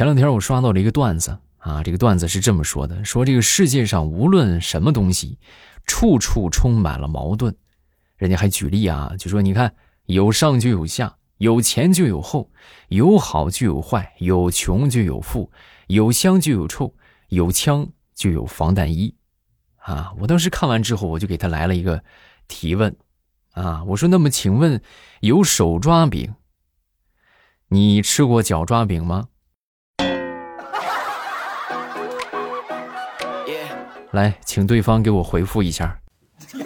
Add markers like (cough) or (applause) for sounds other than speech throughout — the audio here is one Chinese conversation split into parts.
前两天我刷到了一个段子啊，这个段子是这么说的：说这个世界上无论什么东西，处处充满了矛盾。人家还举例啊，就说你看，有上就有下，有前就有后，有好就有坏，有穷就有富，有香就有臭，有枪就有防弹衣。啊，我当时看完之后，我就给他来了一个提问啊，我说那么请问，有手抓饼，你吃过脚抓饼吗？来，请对方给我回复一下。(laughs)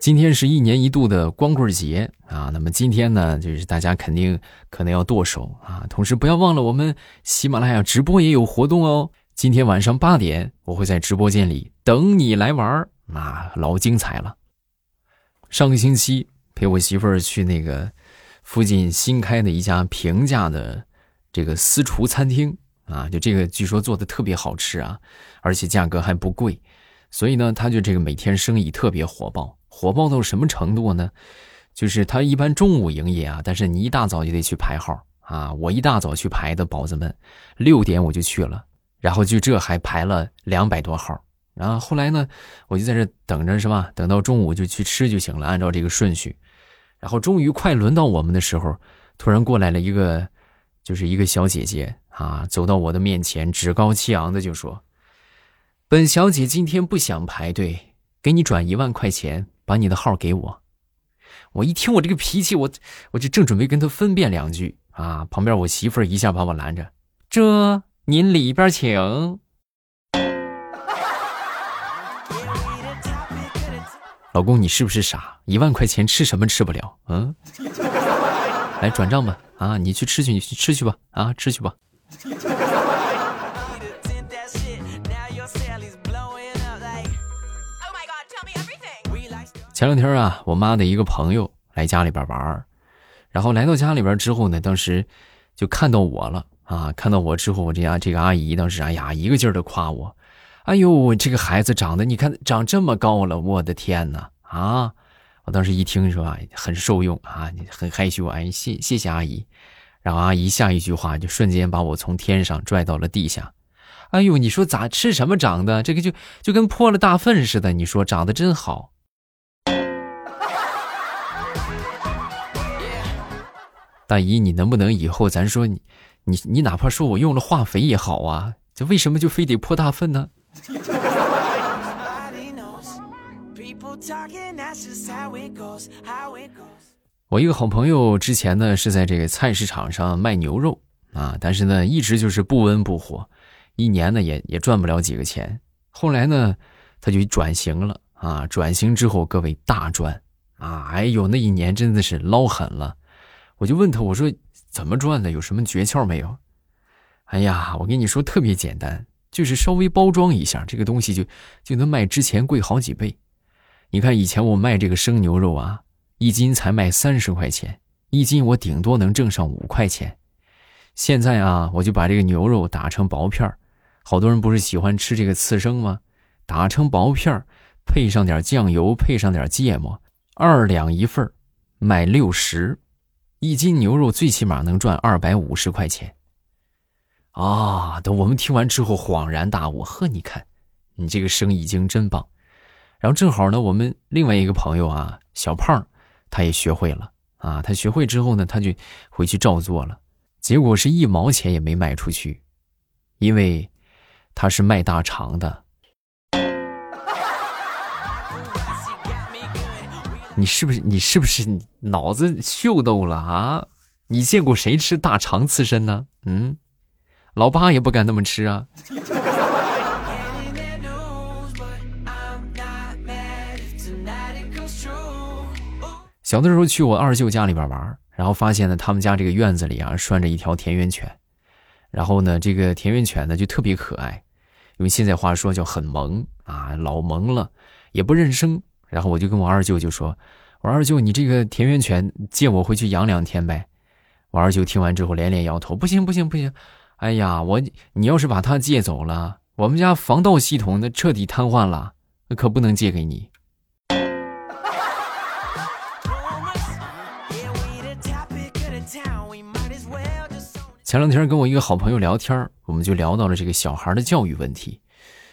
今天是一年一度的光棍节啊，那么今天呢，就是大家肯定可能要剁手啊，同时不要忘了我们喜马拉雅直播也有活动哦。今天晚上八点，我会在直播间里等你来玩儿，那老精彩了。上个星期陪我媳妇儿去那个附近新开的一家平价的这个私厨餐厅。啊，就这个据说做的特别好吃啊，而且价格还不贵，所以呢，他就这个每天生意特别火爆，火爆到什么程度呢？就是他一般中午营业啊，但是你一大早就得去排号啊。我一大早去排的，宝子们，六点我就去了，然后就这还排了两百多号，然后后来呢，我就在这等着是吧？等到中午就去吃就行了，按照这个顺序，然后终于快轮到我们的时候，突然过来了一个，就是一个小姐姐。啊，走到我的面前，趾高气昂的就说：“本小姐今天不想排队，给你转一万块钱，把你的号给我。”我一听我这个脾气，我我就正准备跟她分辨两句啊，旁边我媳妇儿一下把我拦着：“这您里边请。”老公，你是不是傻？一万块钱吃什么吃不了？嗯，来转账吧。啊，你去吃去，你去吃去吧。啊，吃去吧。前两天啊，我妈的一个朋友来家里边玩然后来到家里边之后呢，当时就看到我了啊，看到我之后，我这家这个阿姨当时哎呀，一个劲儿的夸我，哎呦，这个孩子长得你看长这么高了，我的天哪啊！我当时一听说啊，很受用啊，很害羞，哎，谢谢谢阿姨。然后阿姨下一句话就瞬间把我从天上拽到了地下，哎呦，你说咋吃什么长的？这个就就跟泼了大粪似的。你说长得真好，(laughs) 大姨，你能不能以后咱说你你你哪怕说我用了化肥也好啊？这为什么就非得泼大粪呢？我一个好朋友之前呢是在这个菜市场上卖牛肉啊，但是呢一直就是不温不火，一年呢也也赚不了几个钱。后来呢他就转型了啊，转型之后各位大赚啊！哎呦，那一年真的是捞狠了。我就问他，我说怎么赚的？有什么诀窍没有？哎呀，我跟你说特别简单，就是稍微包装一下这个东西，就就能卖之前贵好几倍。你看以前我卖这个生牛肉啊。一斤才卖三十块钱，一斤我顶多能挣上五块钱。现在啊，我就把这个牛肉打成薄片好多人不是喜欢吃这个刺身吗？打成薄片配上点酱油，配上点芥末，二两一份卖六十，一斤牛肉最起码能赚二百五十块钱。啊！等我们听完之后恍然大悟，呵，你看，你这个生意经真棒。然后正好呢，我们另外一个朋友啊，小胖。他也学会了啊！他学会之后呢，他就回去照做了，结果是一毛钱也没卖出去，因为他是卖大肠的。你是不是你是不是脑子秀逗了啊？你见过谁吃大肠刺身呢？嗯，老八也不敢那么吃啊。小的时候去我二舅家里边玩，然后发现呢，他们家这个院子里啊拴着一条田园犬，然后呢，这个田园犬呢就特别可爱，用现在话说叫很萌啊，老萌了，也不认生。然后我就跟我二舅就说：“我二舅，你这个田园犬借我回去养两天呗。”我二舅听完之后连连摇头：“不行不行不行，哎呀，我你要是把它借走了，我们家防盗系统那彻底瘫痪了，那可不能借给你。”前两天跟我一个好朋友聊天我们就聊到了这个小孩的教育问题。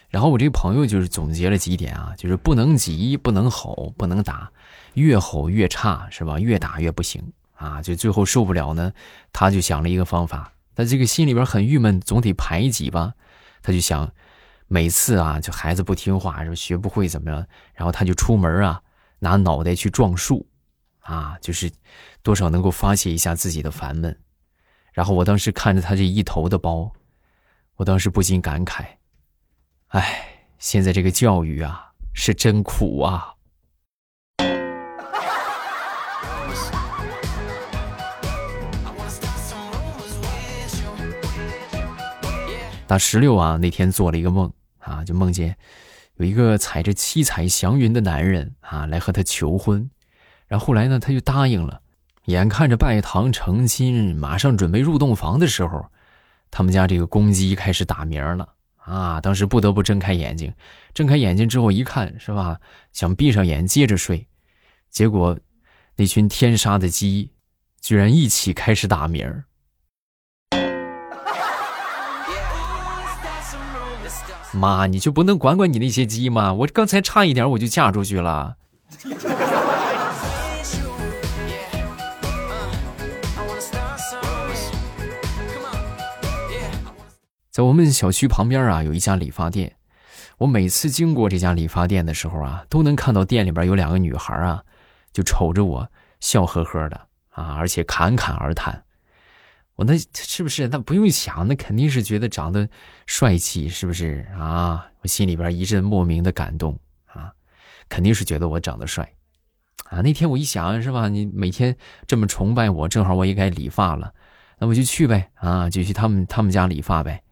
然后我这个朋友就是总结了几点啊，就是不能急，不能吼，不能打，越吼越差，是吧？越打越不行啊！就最后受不了呢，他就想了一个方法。他这个心里边很郁闷，总得排挤吧？他就想，每次啊，就孩子不听话，说学不会怎么样，然后他就出门啊，拿脑袋去撞树，啊，就是多少能够发泄一下自己的烦闷。然后我当时看着他这一头的包，我当时不禁感慨：，哎，现在这个教育啊，是真苦啊！(laughs) 大石榴啊，那天做了一个梦啊，就梦见有一个踩着七彩祥云的男人啊，来和他求婚，然后后来呢，他就答应了。眼看着拜堂成亲，马上准备入洞房的时候，他们家这个公鸡开始打鸣了啊！当时不得不睁开眼睛，睁开眼睛之后一看，是吧？想闭上眼接着睡，结果那群天杀的鸡居然一起开始打鸣。妈，你就不能管管你那些鸡吗？我刚才差一点我就嫁出去了。在我们小区旁边啊，有一家理发店。我每次经过这家理发店的时候啊，都能看到店里边有两个女孩啊，就瞅着我笑呵呵的啊，而且侃侃而谈。我那是不是？那不用想，那肯定是觉得长得帅气，是不是啊？我心里边一阵莫名的感动啊，肯定是觉得我长得帅啊。那天我一想，是吧？你每天这么崇拜我，正好我也该理发了，那我就去呗啊，就去他们他们家理发呗。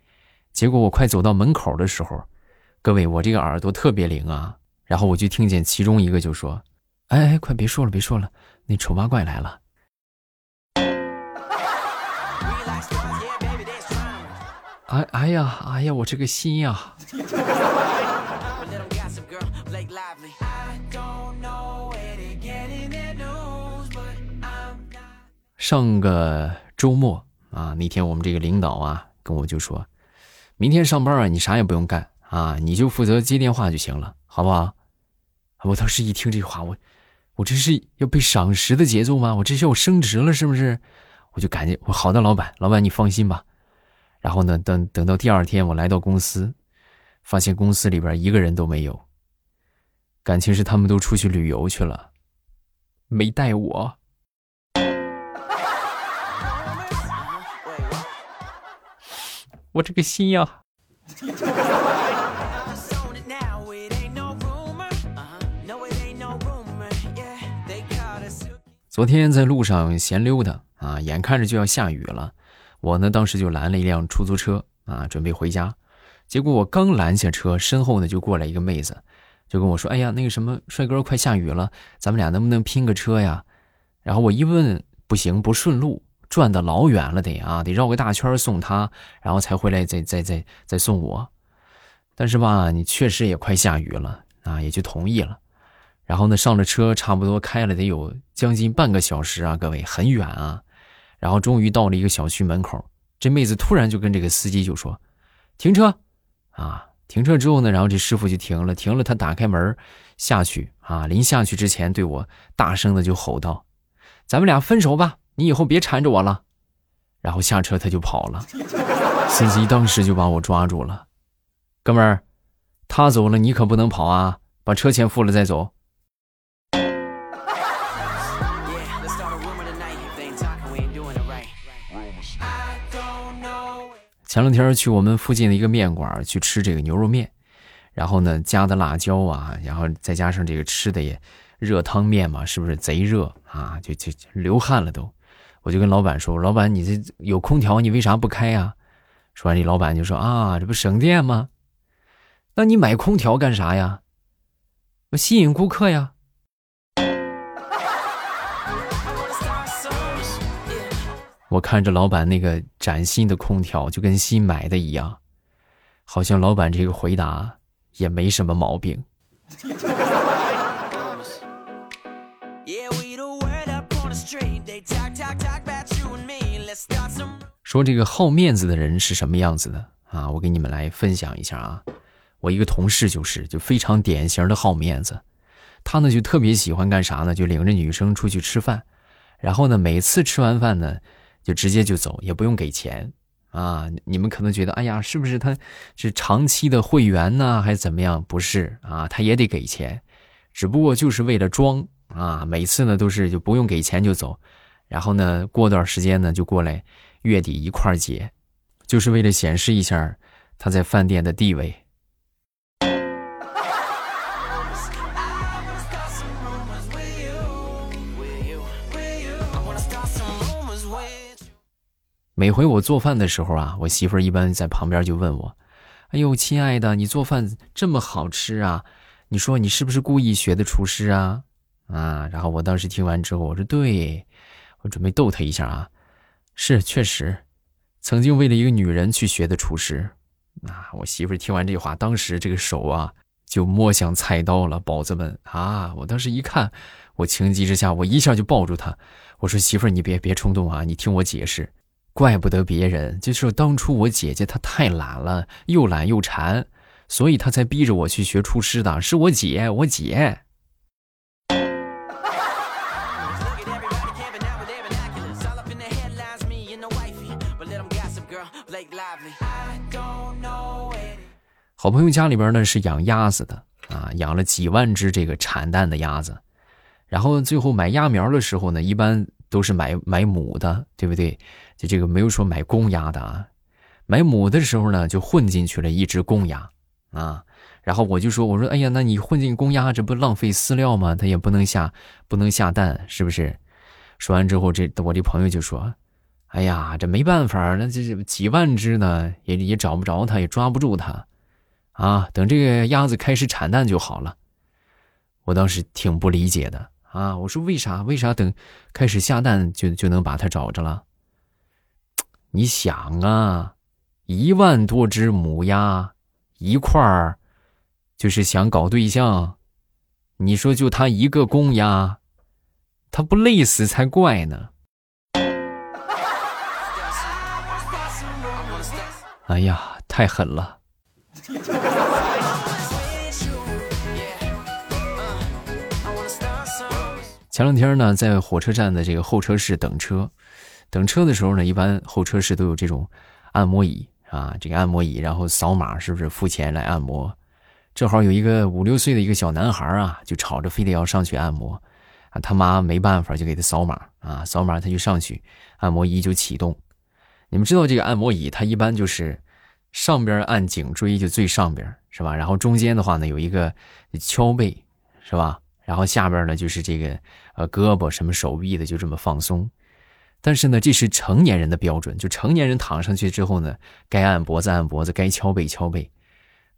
结果我快走到门口的时候，各位，我这个耳朵特别灵啊！然后我就听见其中一个就说：“哎哎，快别说了，别说了，那丑八怪来了！” (laughs) 哎哎呀，哎呀，我这个心呀！上个周末啊，那天我们这个领导啊跟我就说。明天上班啊，你啥也不用干啊，你就负责接电话就行了，好不好？我当时一听这话，我我这是要被赏识的节奏吗？我这是要升职了是不是？我就赶紧我好的，老板，老板你放心吧。然后呢，等等到第二天我来到公司，发现公司里边一个人都没有，感情是他们都出去旅游去了，没带我。我这个心呀！昨天在路上闲溜达啊，眼看着就要下雨了，我呢当时就拦了一辆出租车啊，准备回家。结果我刚拦下车，身后呢就过来一个妹子，就跟我说：“哎呀，那个什么帅哥，快下雨了，咱们俩能不能拼个车呀？”然后我一问，不行，不顺路。转的老远了，得啊，得绕个大圈送他，然后才回来，再再再再送我。但是吧，你确实也快下雨了啊，也就同意了。然后呢，上了车，差不多开了得有将近半个小时啊，各位很远啊。然后终于到了一个小区门口，这妹子突然就跟这个司机就说：“停车啊！”停车之后呢，然后这师傅就停了，停了，他打开门下去啊，临下去之前对我大声的就吼道：“咱们俩分手吧。”你以后别缠着我了，然后下车他就跑了。司机当时就把我抓住了，哥们儿，他走了你可不能跑啊！把车钱付了再走。前两天去我们附近的一个面馆去吃这个牛肉面，然后呢加的辣椒啊，然后再加上这个吃的也热汤面嘛，是不是贼热啊？就就流汗了都。我就跟老板说：“老板，你这有空调，你为啥不开呀？”说完，这老板就说：“啊，这不省电吗？那你买空调干啥呀？我吸引顾客呀。”我看着老板那个崭新的空调，就跟新买的一样，好像老板这个回答也没什么毛病。说这个好面子的人是什么样子的啊？我给你们来分享一下啊。我一个同事就是就非常典型的好面子，他呢就特别喜欢干啥呢？就领着女生出去吃饭，然后呢每次吃完饭呢就直接就走，也不用给钱啊。你们可能觉得哎呀，是不是他是长期的会员呢，还是怎么样？不是啊，他也得给钱，只不过就是为了装啊。每次呢都是就不用给钱就走，然后呢过段时间呢就过来月底一块儿结，就是为了显示一下他在饭店的地位。每回我做饭的时候啊，我媳妇儿一般在旁边就问我：“哎呦，亲爱的，你做饭这么好吃啊？你说你是不是故意学的厨师啊？”啊，然后我当时听完之后，我说：“对，我准备逗她一下啊，是确实，曾经为了一个女人去学的厨师。”啊，我媳妇听完这话，当时这个手啊就摸向菜刀了，宝子们啊！我当时一看，我情急之下，我一下就抱住她，我说：“媳妇，你别别冲动啊，你听我解释。”怪不得别人，就是当初我姐姐她太懒了，又懒又馋，所以她才逼着我去学厨师的。是我姐，我姐。好朋友家里边呢是养鸭子的啊，养了几万只这个产蛋的鸭子，然后最后买鸭苗的时候呢，一般。都是买买母的，对不对？就这个没有说买公鸭的啊。买母的时候呢，就混进去了一只公鸭啊。然后我就说，我说，哎呀，那你混进公鸭，这不浪费饲料吗？它也不能下，不能下蛋，是不是？说完之后，这我这朋友就说，哎呀，这没办法，那这几万只呢，也也找不着它，也抓不住它，啊，等这个鸭子开始产蛋就好了。我当时挺不理解的。啊！我说为啥？为啥等开始下蛋就就能把它找着了？你想啊，一万多只母鸭一块儿，就是想搞对象。你说就他一个公鸭，他不累死才怪呢！哎呀，太狠了！前两天呢，在火车站的这个候车室等车，等车的时候呢，一般候车室都有这种按摩椅啊，这个按摩椅，然后扫码是不是付钱来按摩？正好有一个五六岁的一个小男孩啊，就吵着非得要上去按摩，啊，他妈没办法就给他扫码啊，扫码他就上去，按摩仪就启动。你们知道这个按摩椅它一般就是上边按颈椎就最上边是吧？然后中间的话呢有一个敲背是吧？然后下边呢就是这个。呃，胳膊什么手臂的就这么放松，但是呢，这是成年人的标准，就成年人躺上去之后呢，该按脖子按脖子，该敲背敲背。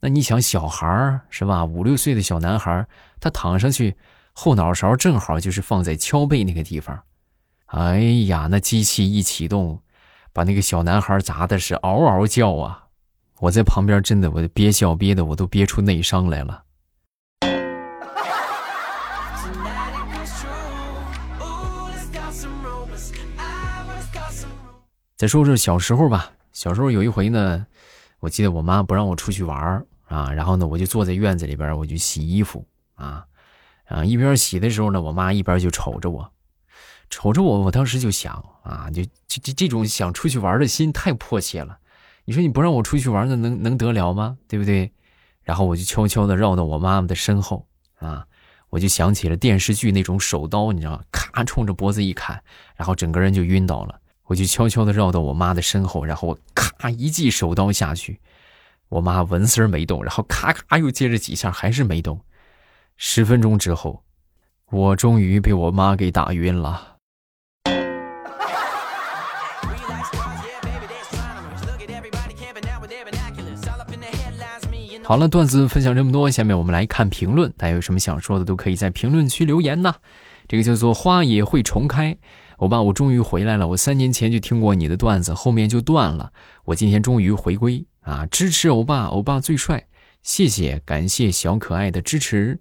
那你想小孩儿是吧？五六岁的小男孩，他躺上去，后脑勺正好就是放在敲背那个地方。哎呀，那机器一启动，把那个小男孩砸的是嗷嗷叫啊！我在旁边真的，我憋笑憋的我都憋出内伤来了。再说说小时候吧，小时候有一回呢，我记得我妈不让我出去玩啊，然后呢，我就坐在院子里边，我就洗衣服啊，啊，一边洗的时候呢，我妈一边就瞅着我，瞅着我，我当时就想啊，就这这这种想出去玩的心太迫切了，你说你不让我出去玩，那能能得了吗？对不对？然后我就悄悄的绕到我妈妈的身后啊，我就想起了电视剧那种手刀，你知道吗？咔，冲着脖子一砍，然后整个人就晕倒了。我就悄悄的绕到我妈的身后，然后我咔一记手刀下去，我妈纹丝儿没动，然后咔咔又接着几下，还是没动。十分钟之后，我终于被我妈给打晕了。好了，段子分享这么多，下面我们来看评论，大家有什么想说的，都可以在评论区留言呐。这个叫做花也会重开。欧巴，我终于回来了。我三年前就听过你的段子，后面就断了。我今天终于回归啊！支持欧巴，欧巴最帅，谢谢，感谢小可爱的支持。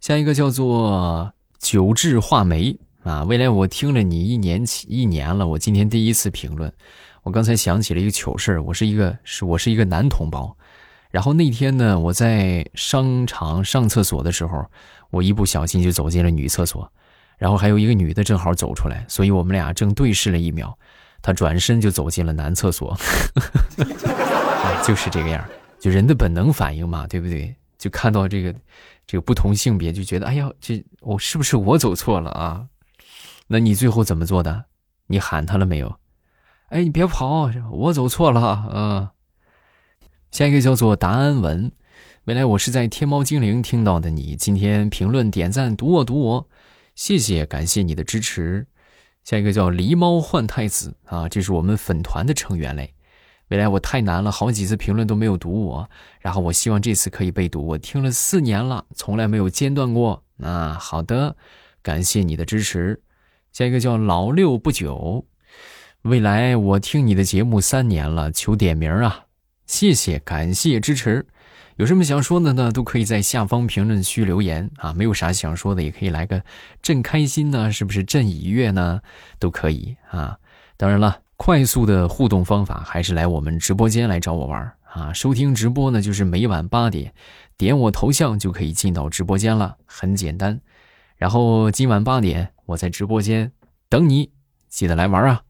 下一个叫做九智画眉啊，未来我听了你一年起一年了，我今天第一次评论。我刚才想起了一个糗事，我是一个是我是一个男同胞，然后那天呢，我在商场上厕所的时候，我一不小心就走进了女厕所，然后还有一个女的正好走出来，所以我们俩正对视了一秒，她转身就走进了男厕所，(laughs) 就是这个样就人的本能反应嘛，对不对？就看到这个这个不同性别，就觉得哎呀，这我是不是我走错了啊？那你最后怎么做的？你喊他了没有？哎，你别跑！我走错了，嗯。下一个叫做达安文，未来我是在天猫精灵听到的你，今天评论点赞读我读我，谢谢感谢你的支持。下一个叫狸猫换太子啊，这是我们粉团的成员嘞。未来我太难了，好几次评论都没有读我，然后我希望这次可以被读。我听了四年了，从来没有间断过。啊，好的，感谢你的支持。下一个叫老六不久。未来，我听你的节目三年了，求点名啊！谢谢，感谢支持。有什么想说的呢？都可以在下方评论区留言啊！没有啥想说的，也可以来个朕开心呢，是不是？朕已阅呢，都可以啊！当然了，快速的互动方法还是来我们直播间来找我玩啊！收听直播呢，就是每晚八点，点我头像就可以进到直播间了，很简单。然后今晚八点，我在直播间等你，记得来玩啊！